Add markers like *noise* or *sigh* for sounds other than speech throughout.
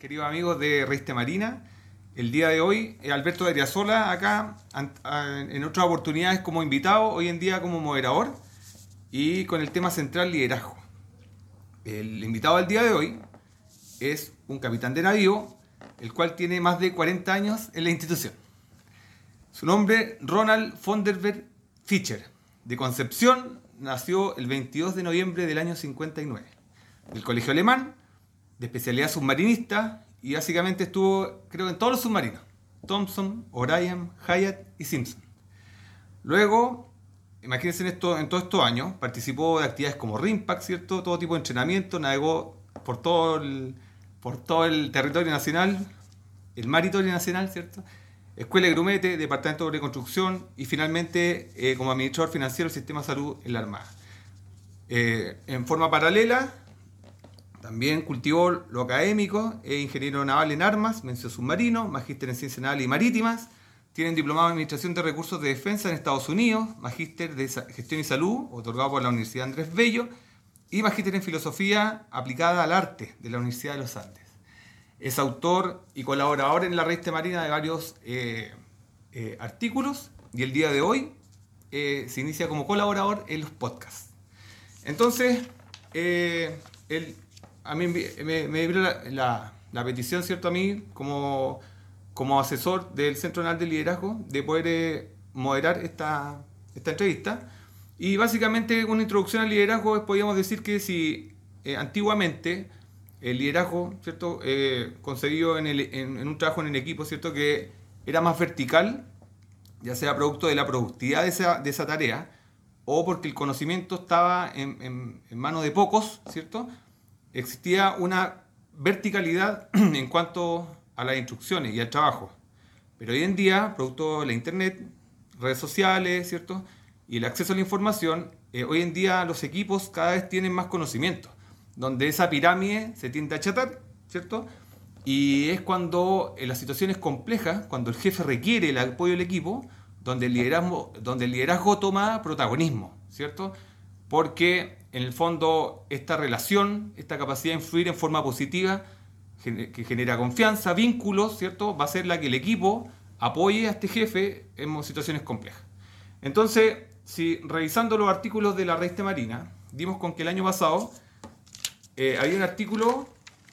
queridos amigos de Reiste Marina. El día de hoy, eh, Alberto de Ariazola acá, en otras oportunidades como invitado, hoy en día como moderador y con el tema central liderazgo. El invitado del día de hoy es un capitán de navío, el cual tiene más de 40 años en la institución. Su nombre, Ronald Fonderberg Fischer, de Concepción, nació el 22 de noviembre del año 59. Del colegio alemán, de especialidad submarinista, y básicamente estuvo, creo, en todos los submarinos. Thompson, Orion, Hyatt y Simpson. Luego, imagínense en, esto, en todos estos años, participó de actividades como RIMPAC, ¿cierto? Todo tipo de entrenamiento, navegó por todo el, por todo el territorio nacional, el maritorio nacional, ¿cierto? Escuela de Grumete, Departamento de Reconstrucción y finalmente eh, como administrador financiero del Sistema de Salud en la Armada. Eh, en forma paralela, también cultivó lo académico, es ingeniero naval en armas, mención submarino, magíster en ciencias navales y marítimas, tiene diplomado en Administración de Recursos de Defensa en Estados Unidos, magíster de Gestión y Salud, otorgado por la Universidad Andrés Bello, y magíster en Filosofía aplicada al arte de la Universidad de los Andes. Es autor y colaborador en la revista Marina de varios eh, eh, artículos y el día de hoy eh, se inicia como colaborador en los podcasts. Entonces, él, a mí me, me, la, la, petición, ¿cierto? A mí, como, como asesor del Centro Nacional de Liderazgo, de poder moderar esta, esta entrevista y básicamente una introducción al liderazgo, podríamos decir que si eh, antiguamente el liderazgo, ¿cierto? Eh, conseguido en, un trabajo en el equipo, ¿cierto? Que era más vertical, ya sea producto de la productividad de esa, tarea, o porque el conocimiento estaba en, en manos de pocos, ¿cierto? Existía una verticalidad *clears throat* en cuanto a las instrucciones y al trabajo. Pero hoy en día, producto de la internet, redes sociales, ¿cierto? y el acceso a la información, eh, hoy en día los equipos cada vez tienen más conocimiento, donde esa pirámide se tiende a achatar, ¿cierto? Y es cuando en las situaciones complejas, cuando el jefe requiere el apoyo del equipo, donde el liderazgo, donde el liderazgo toma protagonismo, ¿cierto? Porque en el fondo esta relación, esta capacidad de influir en forma positiva, que genera confianza, vínculos, ¿cierto? Va a ser la que el equipo apoye a este jefe en situaciones complejas. Entonces, si revisando los artículos de la revista Marina, dimos con que el año pasado eh, había un artículo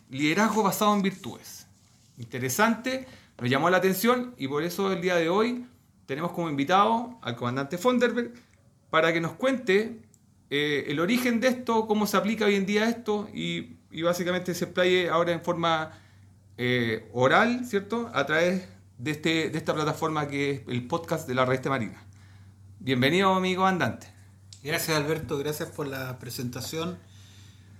Liderazgo basado en virtudes. Interesante, nos llamó la atención y por eso el día de hoy tenemos como invitado al comandante Fonderberg para que nos cuente eh, el origen de esto, cómo se aplica hoy en día esto y, básicamente se explaye ahora en forma eh, oral, ¿cierto? A través de, este, de esta plataforma que es el podcast de la revista Marina. Bienvenido, amigo andante. Gracias, Alberto. Gracias por la presentación.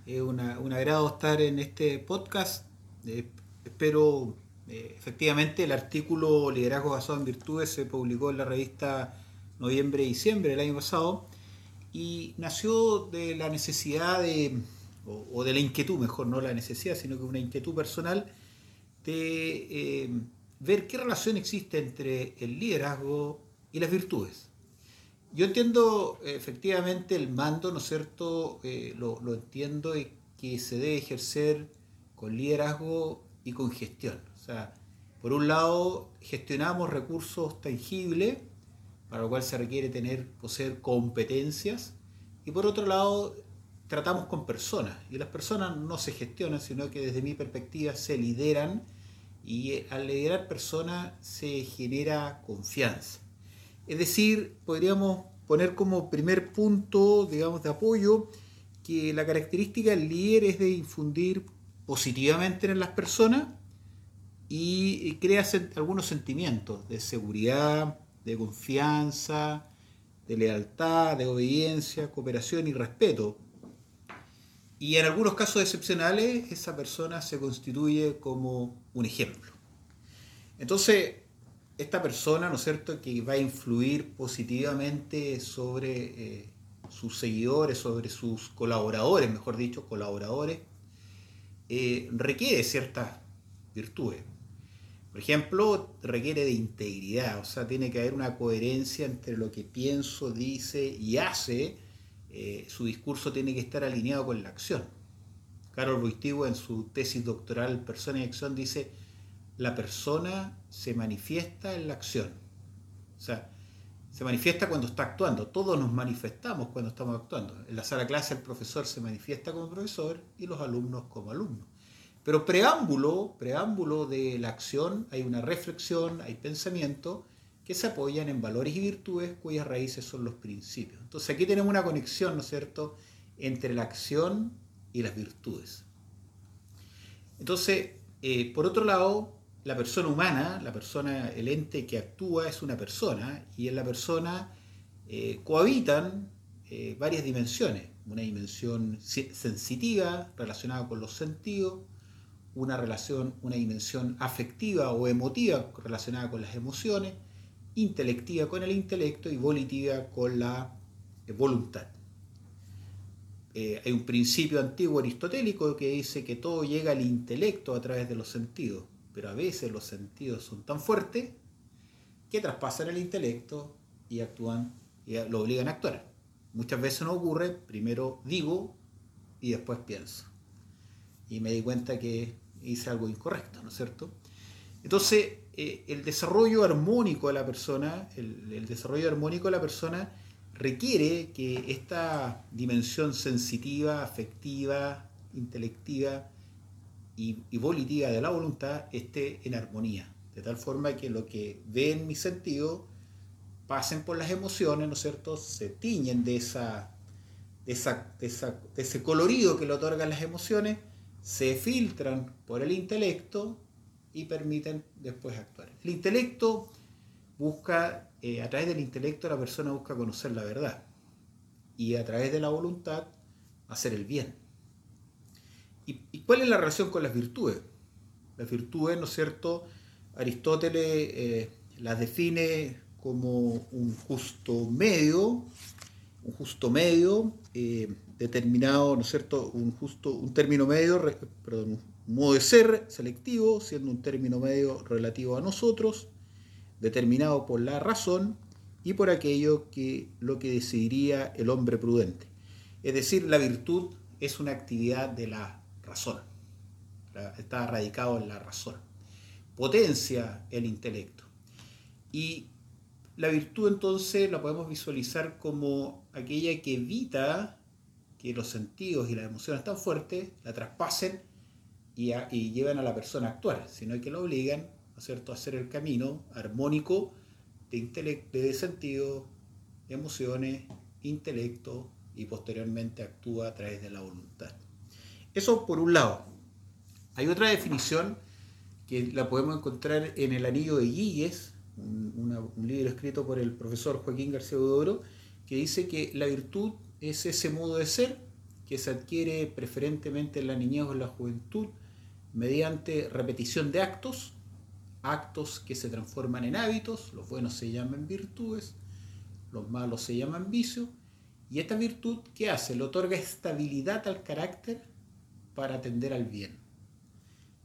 Es un agrado estar en este podcast. Eh, espero, eh, efectivamente, el artículo Liderazgo basado en virtudes se publicó en la revista noviembre-diciembre del año pasado y nació de la necesidad de, o, de la inquietud, mejor no la necesidad, sino que una inquietud personal de eh, ver qué relación existe entre el liderazgo y las virtudes. Yo entiendo efectivamente el mando, ¿no es cierto? Eh, lo, entiendo y que se debe ejercer con liderazgo y con gestión. O sea, por un lado, gestionamos recursos tangibles, para lo cual se requiere tener, poseer competencias, y por otro lado, tratamos con personas, y las personas no se gestionan, sino que desde mi perspectiva se lideran, y eh, al liderar personas se genera confianza. Es decir, podríamos poner como primer punto, digamos, de apoyo que la característica del líder es de infundir positivamente en las personas y crea algunos sentimientos de seguridad, de confianza, de lealtad, de obediencia, cooperación y respeto. Y en algunos casos excepcionales esa persona se constituye como un ejemplo. Entonces, esta persona, ¿no es cierto?, que va a influir positivamente sobre eh, sus seguidores, sobre sus colaboradores, mejor dicho, colaboradores, eh, requiere ciertas virtudes. Por ejemplo, requiere de integridad, o sea, tiene que haber una coherencia entre lo que pienso, dice y hace. Eh, su discurso tiene que estar alineado con la acción. Carol Boistigo en su tesis doctoral Persona y Acción dice, la persona se manifiesta en la acción. O sea, se manifiesta cuando está actuando. Todos nos manifestamos cuando estamos actuando. En la sala clase el profesor se manifiesta como profesor y los alumnos como alumnos. Pero preámbulo, preámbulo de la acción, hay una reflexión, hay pensamiento que se apoyan en valores y virtudes cuyas raíces son los principios. Entonces aquí tenemos una conexión, ¿no es cierto?, entre la acción y las virtudes. Entonces, eh, por otro lado, la persona humana, la persona, el ente que actúa es una persona y en la persona eh, cohabitan eh, varias dimensiones. Una dimensión sensitiva relacionada con los sentidos, una relación, una dimensión afectiva o emotiva relacionada con las emociones, intelectiva con el intelecto y volitiva con la eh, voluntad. Eh, hay un principio antiguo aristotélico que dice que todo llega al intelecto a través de los sentidos, pero a veces los sentidos son tan fuertes que traspasan el intelecto y actúan y lo obligan a actuar. Muchas veces no ocurre, primero digo y después pienso. Y me di cuenta que hice algo incorrecto, ¿no es cierto? Entonces, eh, el desarrollo armónico de la persona, el, desarrollo armónico de la persona requiere que esta dimensión sensitiva, afectiva, intelectiva y, volitiva de la voluntad esté en armonía, de tal forma que lo que ve en mi sentido pasen por las emociones, ¿no es cierto? Se tiñen de, esa, de, esa, de ese colorido que le otorgan las emociones se filtran por el intelecto y permiten después actuar. El intelecto busca, eh, a través del intelecto la persona busca conocer la verdad y a través de la voluntad hacer el bien. ¿Y, cuál es la relación con las virtudes? Las virtudes, ¿no es cierto? Aristóteles eh, las define como un justo medio, un justo medio eh, determinado, ¿no es cierto?, un justo, un término medio, perdón, un modo de ser selectivo, siendo un término medio relativo a nosotros, determinado por la razón y por aquello que lo que decidiría el hombre prudente. Es decir, la virtud es una actividad de la razón, está radicado en la razón, potencia el intelecto. Y la virtud entonces la podemos visualizar como aquella que evita que los sentidos y las emociones tan fuertes la traspasen y, lleven a la persona a actuar, sino que lo obligan ¿no a hacer el camino armónico de, intelecto, de sentido, emociones, intelecto y posteriormente actúa a través de la voluntad. Eso por un lado. Hay otra definición que la podemos encontrar en el Anillo de Guilles, un, libro escrito por el profesor Joaquín García Udoro, que dice que la virtud es ese modo de ser que se adquiere preferentemente en la niñez o en la juventud mediante repetición de actos, actos que se transforman en hábitos, los buenos se llaman virtudes, los malos se llaman vicios, y esta virtud, ¿qué hace? Le otorga estabilidad al carácter para atender al bien.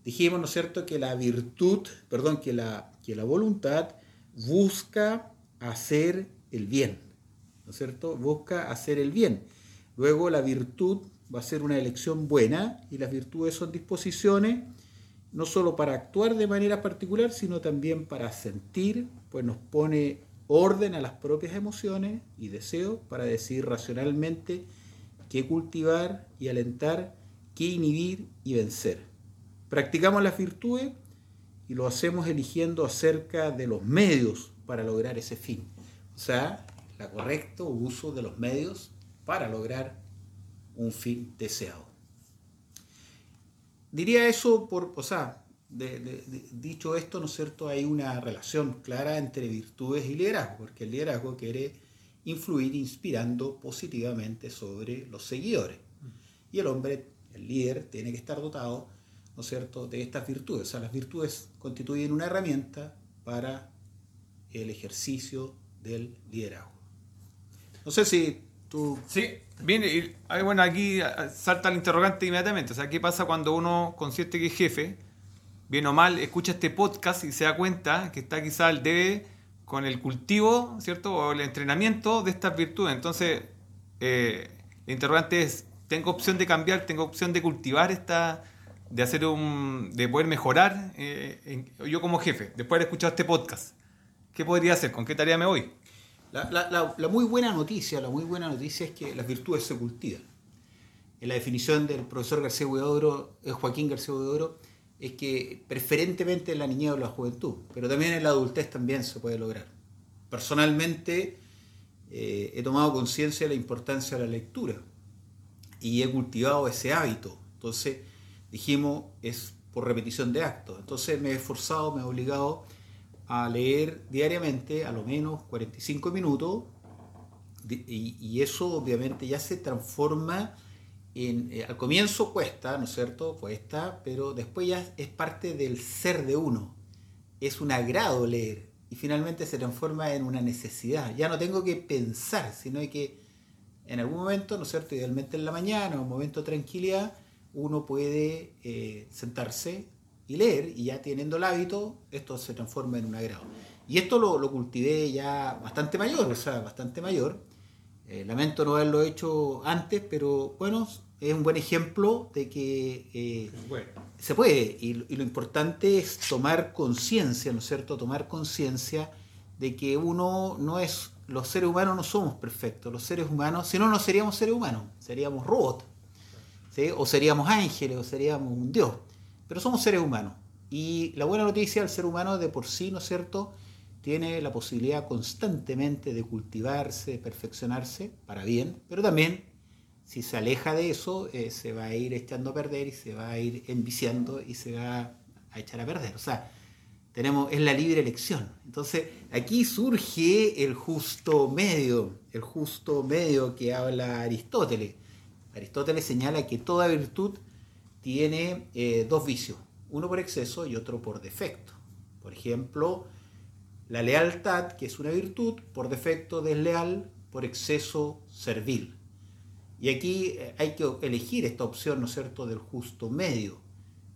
Dijimos, ¿no es cierto?, que la virtud, perdón, que la, que la voluntad busca hacer el bien. ¿no es cierto? Busca hacer el bien. Luego la virtud va a ser una elección buena y las virtudes son disposiciones no solo para actuar de manera particular, sino también para sentir, pues nos pone orden a las propias emociones y deseos para decidir racionalmente qué cultivar y alentar, qué inhibir y vencer. Practicamos las virtudes y lo hacemos eligiendo acerca de los medios para lograr ese fin. O sea, correcto uso de los medios para lograr un fin deseado. Diría eso por, o sea, dicho esto, ¿no es cierto? Hay una relación clara entre virtudes y liderazgo, porque el liderazgo quiere influir inspirando positivamente sobre los seguidores. Y el hombre, el líder, tiene que estar dotado, ¿no es cierto?, de estas virtudes. O sea, las virtudes constituyen una herramienta para el ejercicio del liderazgo. No sé si tú... Sí, bien, y, bueno, aquí salta el interrogante inmediatamente. O sea, ¿qué pasa cuando uno consciente que es jefe, bien o mal, escucha este podcast y se da cuenta que está quizá al debe con el cultivo, ¿cierto? O el entrenamiento de estas virtudes. Entonces, eh, el interrogante es, tengo opción de cambiar, tengo opción de cultivar esta, de hacer un, de poder mejorar eh, yo como jefe, después de haber escuchado este podcast. ¿Qué podría hacer? ¿Con qué tarea me voy? La, muy buena noticia, la muy buena noticia es que las virtudes se cultivan. En la definición del profesor García Huidobro, eh, Joaquín García Huidobro, es que preferentemente en la niñez o la juventud, pero también en la adultez también se puede lograr. Personalmente eh, he tomado conciencia de la importancia de la lectura y he cultivado ese hábito. Entonces dijimos, es por repetición de actos. Entonces me he esforzado, me he obligado a leer diariamente a lo menos 45 minutos y, eso obviamente ya se transforma en, eh, al comienzo cuesta, ¿no es cierto? Cuesta, pero después ya es parte del ser de uno. Es un agrado leer y finalmente se transforma en una necesidad. Ya no tengo que pensar, sino que en algún momento, ¿no es cierto? Idealmente en la mañana, un momento de tranquilidad, uno puede eh, sentarse y leer, y ya teniendo el hábito, esto se transforma en un agrado. Y esto lo, lo cultivé ya bastante mayor, o sea, bastante mayor. Eh, lamento no haberlo hecho antes, pero bueno, es un buen ejemplo de que eh, se puede. Y, lo importante es tomar conciencia, ¿no es cierto? Tomar conciencia de que uno no es, los seres humanos no somos perfectos, los seres humanos, si no, no seríamos seres humanos, seríamos robots, o seríamos ángeles, o seríamos un dios pero somos seres humanos. Y la buena noticia, el ser humano de por sí, ¿no es cierto?, tiene la posibilidad constantemente de cultivarse, de perfeccionarse para bien, pero también si se aleja de eso, eh, se va a ir echando a perder y se va a ir enviciando y se va a echar a perder. O sea, tenemos, es la libre elección. Entonces, aquí surge el justo medio, el justo medio que habla Aristóteles. Aristóteles señala que toda virtud tiene eh, dos vicios, uno por exceso y otro por defecto. Por ejemplo, la lealtad, que es una virtud, por defecto desleal, por exceso servil. Y aquí eh, hay que elegir esta opción, ¿no es cierto?, del justo medio.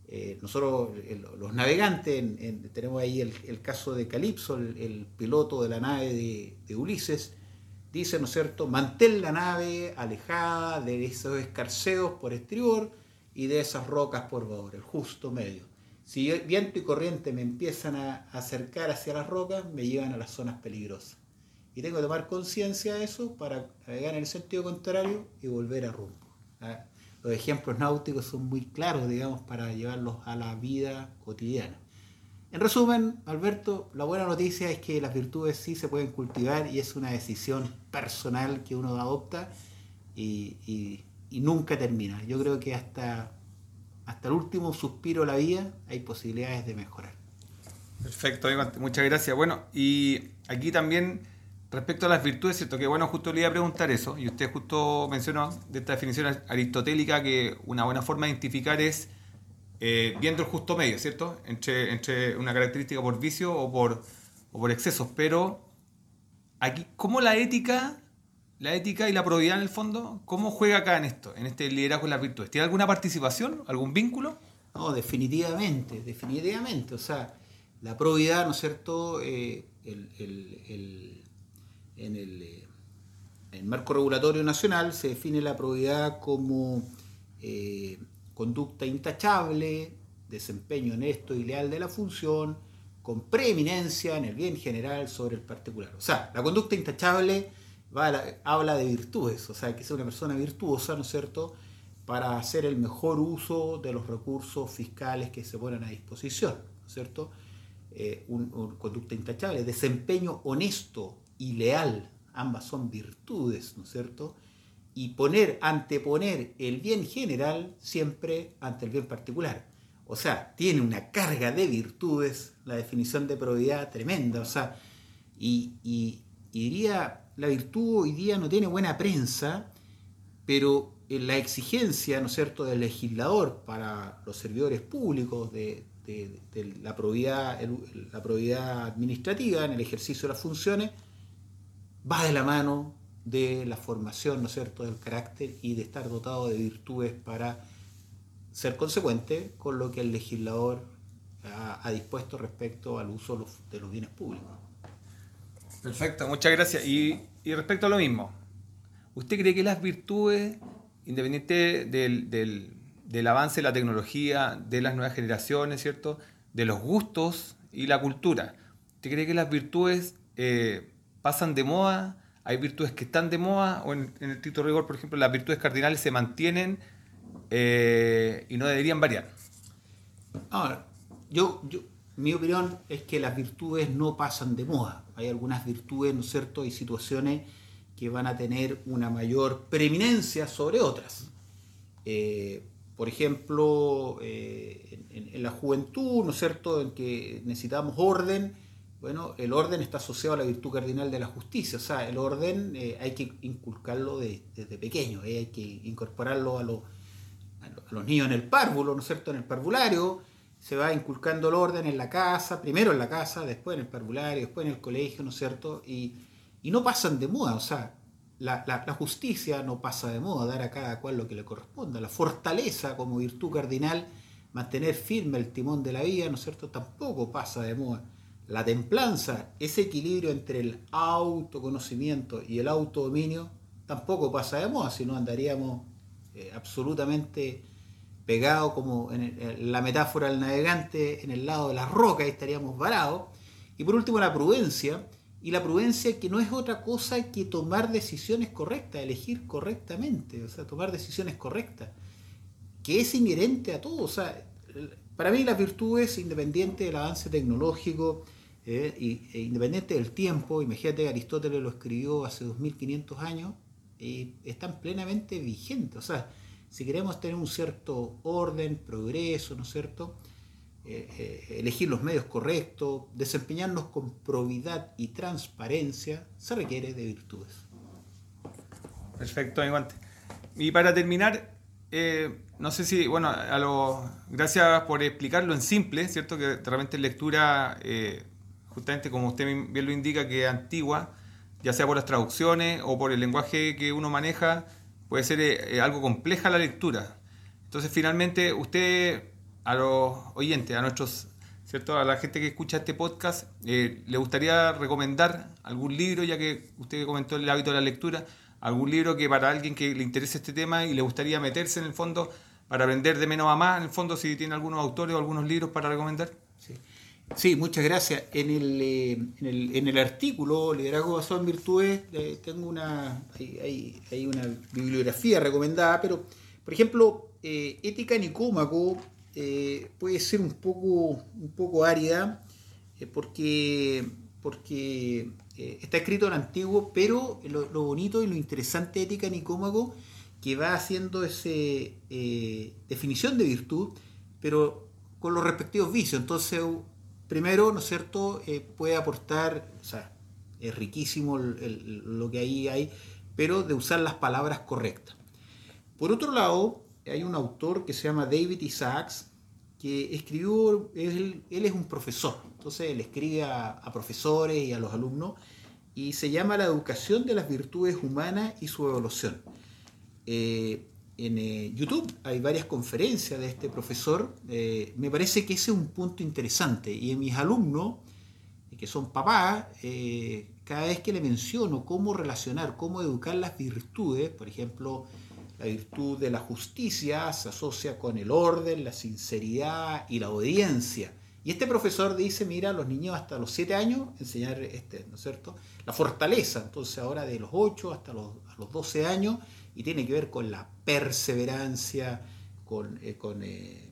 Eh, nosotros, los navegantes, tenemos ahí el, caso de Calipso, el, piloto de la nave de, Ulises, dice, ¿no es cierto?, mantén la nave alejada de esos escarceos por exterior, y de esas rocas por favor, el justo medio. Si viento y corriente me empiezan a acercar hacia las rocas, me llevan a las zonas peligrosas. Y tengo que tomar conciencia de eso para navegar en el sentido contrario y volver a rumbo. ¿ah? Los ejemplos náuticos son muy claros, digamos, para llevarlos a la vida cotidiana. En resumen, Alberto, la buena noticia es que las virtudes sí se pueden cultivar y es una decisión personal que uno adopta y nunca termina. Yo creo que hasta, hasta el último suspiro de la vida hay posibilidades de mejorar. Perfecto, muchas gracias. Bueno, y aquí también respecto a las virtudes, ¿cierto? Que bueno, justo le iba a preguntar eso, y usted justo mencionó de esta definición aristotélica que una buena forma de identificar es eh, viendo el justo medio, ¿cierto? Entre, entre una característica por vicio o por, o por excesos, pero aquí, ¿cómo la ética la ética y la probidad en el fondo, ¿cómo juega acá en esto, en este liderazgo de las virtudes? ¿Tiene alguna participación, algún vínculo? No, definitivamente, definitivamente. O sea, la probidad, ¿no es cierto? Eh, en el, eh, marco regulatorio nacional se define la probidad como eh, conducta intachable, desempeño honesto y leal de la función, con preeminencia en el bien general sobre el particular. O sea, la conducta intachable habla de virtudes, o sea, que sea una persona virtuosa, ¿no es cierto?, para hacer el mejor uso de los recursos fiscales que se ponen a disposición, ¿no es cierto? Eh, conducta intachable, desempeño honesto y leal, ambas son virtudes, ¿no es cierto? Y poner, anteponer el bien general siempre ante el bien particular. O sea, tiene una carga de virtudes, la definición de probidad tremenda, o sea, y, y diría la virtud hoy día no tiene buena prensa, pero la exigencia, ¿no cierto?, del legislador para los servidores públicos de, la, probidad, la probidad administrativa en el ejercicio de las funciones va de la mano de la formación, ¿no es cierto?, del carácter y de estar dotado de virtudes para ser consecuente con lo que el legislador ha, dispuesto respecto al uso de los bienes públicos. Perfecto, muchas gracias. Y, respecto a lo mismo, ¿usted cree que las virtudes independiente del, del, avance de la tecnología, de las nuevas generaciones, ¿cierto? De los gustos y la cultura. ¿Usted cree que las virtudes eh, pasan de moda? ¿Hay virtudes que están de moda? ¿O en, el Tito Rigor, por ejemplo, las virtudes cardinales se mantienen eh, y no deberían variar? Ahora, yo, yo, mi opinión es que las virtudes no pasan de moda. Hay algunas virtudes, ¿no es cierto? y situaciones que van a tener una mayor preeminencia sobre otras. Eh, por ejemplo, eh, en, la juventud, ¿no es cierto?, en que necesitamos orden, bueno, el orden está asociado a la virtud cardinal de la justicia, o sea, el orden eh, hay que inculcarlo desde pequeño, hay que incorporarlo a, a, los niños en el párvulo, ¿no es cierto?, en el parvulario, se va inculcando el orden en la casa, primero en la casa, después en el parvulario, después en el colegio, ¿no es cierto?, y y no pasan de moda, o sea, la, justicia no pasa de moda, dar a cada cual lo que le corresponda. La fortaleza como virtud cardinal, mantener firme el timón de la vida, ¿no es cierto?, tampoco pasa de moda. La templanza, ese equilibrio entre el autoconocimiento y el autodominio, tampoco pasa de moda, si no andaríamos eh, absolutamente pegados como en, la metáfora del navegante en el lado de la roca, y estaríamos varados. Y por último, la prudencia, y la prudencia que no es otra cosa que tomar decisiones correctas, elegir correctamente, o sea, tomar decisiones correctas, que es inherente a todo. O sea, para mí las virtudes, independiente del avance tecnológico eh, e independiente del tiempo, imagínate que Aristóteles lo escribió hace 2500 años, y están plenamente vigentes. O sea, si queremos tener un cierto orden, progreso, ¿no es cierto? Eh, eh, elegir los medios correctos, desempeñarnos con probidad y transparencia, se requiere de virtudes. Perfecto, Guante. Y para terminar, no sé si, bueno, a lo, gracias por explicarlo en simple, ¿cierto? Que realmente lectura, justamente como usted bien lo indica, que antigua, ya sea por las traducciones o por el lenguaje que uno maneja, puede ser algo compleja la lectura. Entonces, finalmente, usted a los oyentes, a nuestros, ¿cierto? A la gente que escucha este podcast, eh, ¿le gustaría recomendar algún libro, ya que usted comentó el hábito de la lectura, algún libro que para alguien que le interese este tema y le gustaría meterse en el fondo para aprender de menos a más, en el fondo, si tiene algunos autores o algunos libros para recomendar? Sí. Muchas gracias. En el, eh, en el, en el artículo Liderazgo basado en virtudes eh, tengo una, hay, hay, una bibliografía recomendada, pero, por ejemplo, Ética Nicómaco eh, puede ser un poco, un poco árida eh, porque, porque eh, está escrito en antiguo, pero lo, bonito y lo interesante de Ética Nicómago que va haciendo esa definición de virtud, pero con los respectivos vicios. Entonces, primero, ¿no es cierto?, puede aportar, o sea, es riquísimo lo que ahí hay, pero de usar las palabras correctas. Por otro lado, hay un autor que se llama David Isaacs, que escribió, él, es un profesor, entonces él escribe a, profesores y a los alumnos, y se llama La educación de las virtudes humanas y su evolución. Eh, en eh, YouTube hay varias conferencias de este profesor, eh, me parece que ese es un punto interesante, y en mis alumnos, que son papás, cada vez que le menciono cómo relacionar, cómo educar las virtudes, por ejemplo, la virtud de la justicia se asocia con el orden, la sinceridad y la obediencia. Y este profesor dice, mira, a los niños hasta los 7 años enseñar, este, ¿no es cierto? La fortaleza, entonces ahora de los 8 hasta los, 12 años, y tiene que ver con la perseverancia, con, eh, eh,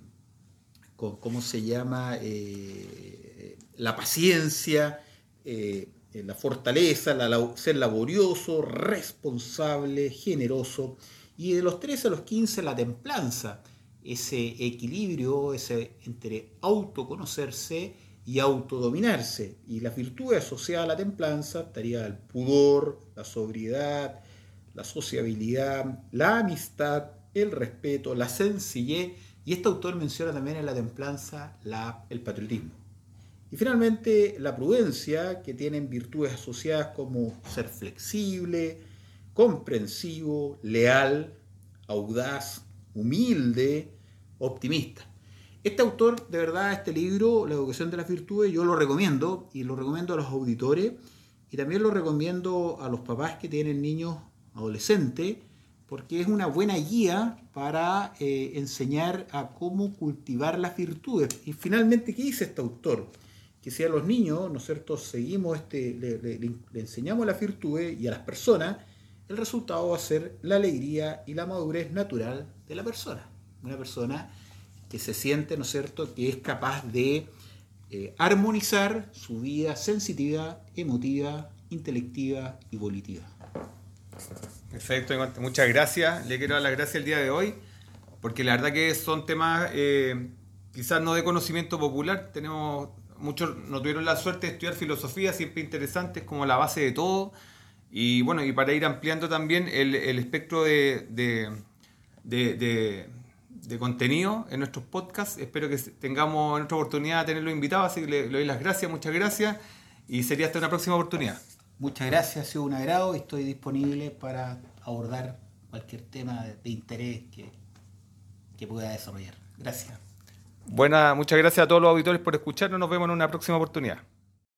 con, ¿cómo se llama? Eh, la paciencia, la fortaleza, ser laborioso, responsable, generoso y de los 13 a los 15 la templanza, ese equilibrio ese entre autoconocerse y autodominarse. Y las virtudes asociadas a la templanza estaría el pudor, la sobriedad, la sociabilidad, la amistad, el respeto, la sencillez. Y este autor menciona también en la templanza la, el patriotismo. Y finalmente la prudencia, que tienen virtudes asociadas como ser flexible, comprensivo, leal, audaz, humilde, optimista. Este autor, de verdad, este libro, La educación de las virtudes, yo lo recomiendo y lo recomiendo a los auditores y también lo recomiendo a los papás que tienen niños adolescentes porque es una buena guía para eh, enseñar a cómo cultivar las virtudes. Y finalmente, ¿qué dice este autor? Que si a los niños, ¿no cierto?, seguimos, este, le, enseñamos las virtudes y a las personas, el resultado va a ser la alegría y la madurez natural de la persona. Una persona que se siente, ¿no cierto?, que es capaz de eh, armonizar su vida sensitiva, emotiva, intelectiva y volitiva. Perfecto, muchas gracias. Le quiero dar las gracias el día de hoy, porque la verdad que son temas eh, quizás no de conocimiento popular. Tenemos muchos, no tuvieron la suerte de estudiar filosofía, siempre interesantes, como la base de todo. Y bueno, y para ir ampliando también el, espectro de, contenido en nuestros podcasts, espero que tengamos en otra oportunidad de tenerlo invitado, así que le, doy las gracias, muchas gracias, y sería hasta una próxima oportunidad. Muchas gracias, ha sido un agrado estoy disponible para abordar cualquier tema de, interés que, que pueda desarrollar. Gracias. Buena, muchas gracias a todos los auditores por escucharnos. Nos vemos en una próxima oportunidad.